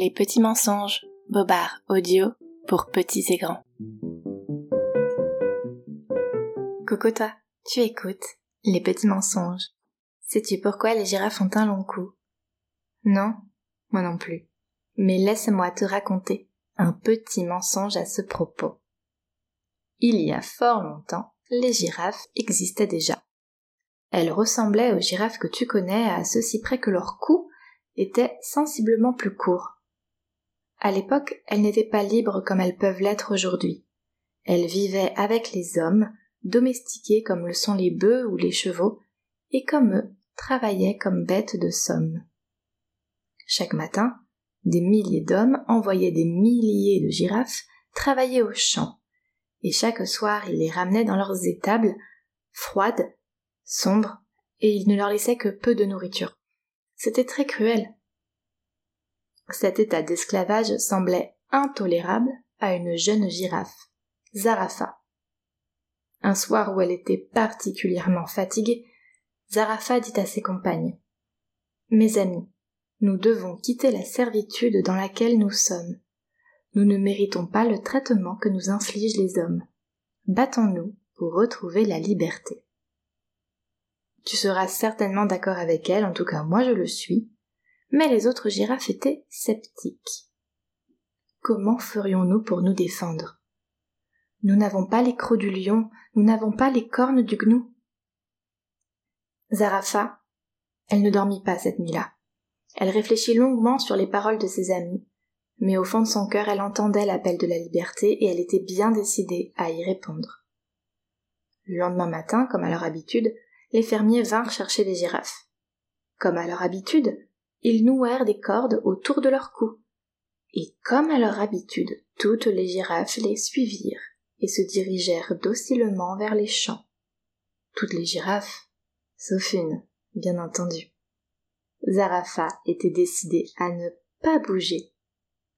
Les petits mensonges, Bobard audio pour petits et grands. Coucou toi, tu écoutes Les petits mensonges. Sais-tu pourquoi les girafes ont un long cou? Non, moi non plus. Mais laisse-moi te raconter un petit mensonge à ce propos. Il y a fort longtemps, les girafes existaient déjà. Elles ressemblaient aux girafes que tu connais à ceci près que leur cou était sensiblement plus court. À l'époque, elles n'étaient pas libres comme elles peuvent l'être aujourd'hui. Elles vivaient avec les hommes, domestiquées comme le sont les bœufs ou les chevaux, et comme eux, travaillaient comme bêtes de somme. Chaque matin, des milliers d'hommes envoyaient des milliers de girafes travailler au champ, et chaque soir ils les ramenaient dans leurs étables, froides, sombres, et ils ne leur laissaient que peu de nourriture. C'était très cruel. Cet état d'esclavage semblait intolérable à une jeune girafe, Zarafa. Un soir où elle était particulièrement fatiguée, Zarafa dit à ses compagnes Mes amis, nous devons quitter la servitude dans laquelle nous sommes. Nous ne méritons pas le traitement que nous infligent les hommes. Battons-nous pour retrouver la liberté. Tu seras certainement d'accord avec elle, en tout cas moi je le suis, mais les autres girafes étaient sceptiques. Comment ferions-nous pour nous défendre? Nous n'avons pas les crocs du lion, nous n'avons pas les cornes du gnou. Zarafa, elle ne dormit pas cette nuit-là. Elle réfléchit longuement sur les paroles de ses amis, mais au fond de son cœur elle entendait l'appel de la liberté et elle était bien décidée à y répondre. Le lendemain matin, comme à leur habitude, les fermiers vinrent chercher les girafes. Comme à leur habitude, ils nouèrent des cordes autour de leur cou. Et comme à leur habitude, toutes les girafes les suivirent et se dirigèrent docilement vers les champs. Toutes les girafes, sauf une, bien entendu. Zarafa était décidée à ne pas bouger,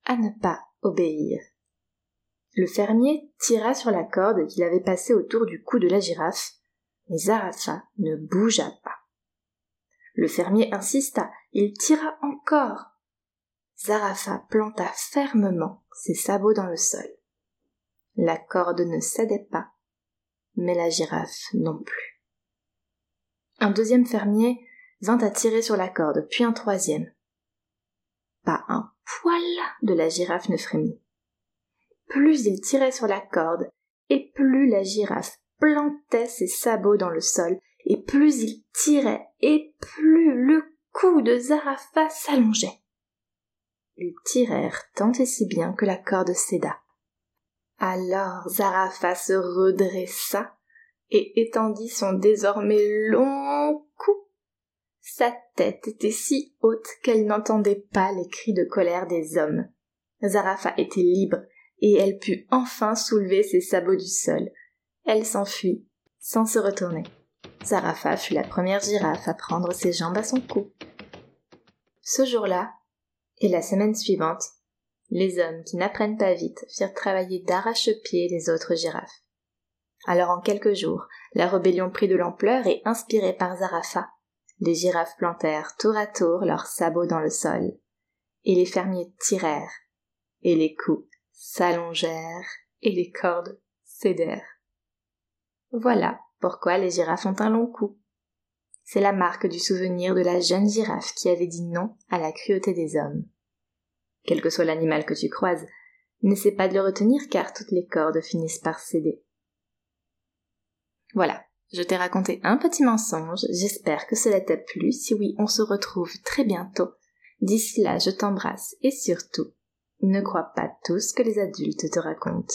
à ne pas obéir. Le fermier tira sur la corde qu'il avait passée autour du cou de la girafe, mais Zarafa ne bougea pas. Le fermier insista, il tira encore. Zarafa planta fermement ses sabots dans le sol. La corde ne cédait pas, mais la girafe non plus. Un deuxième fermier vint à tirer sur la corde, puis un troisième. Pas un poil de la girafe ne frémit. Plus il tirait sur la corde, et plus la girafe plantait ses sabots dans le sol, et plus il tirait, et plus le cou de Zarafa s'allongeait. Ils tirèrent tant et si bien que la corde céda. Alors Zarafa se redressa et étendit son désormais long cou. Sa tête était si haute qu'elle n'entendait pas les cris de colère des hommes. Zarafa était libre et elle put enfin soulever ses sabots du sol. Elle s'enfuit sans se retourner. Zarafa fut la première girafe à prendre ses jambes à son cou. Ce jour-là, et la semaine suivante, les hommes qui n'apprennent pas vite firent travailler d'arrache-pied les autres girafes. Alors en quelques jours, la rébellion prit de l'ampleur et, inspirée par Zarafa, les girafes plantèrent tour à tour leurs sabots dans le sol, et les fermiers tirèrent, et les coups s'allongèrent, et les cordes cédèrent. Voilà pourquoi les girafes ont un long cou? C'est la marque du souvenir de la jeune girafe qui avait dit non à la cruauté des hommes. Quel que soit l'animal que tu croises, n'essaie pas de le retenir car toutes les cordes finissent par céder. Voilà, je t'ai raconté un petit mensonge, j'espère que cela t'a plu, si oui, on se retrouve très bientôt. D'ici là, je t'embrasse et surtout, ne crois pas tout ce que les adultes te racontent.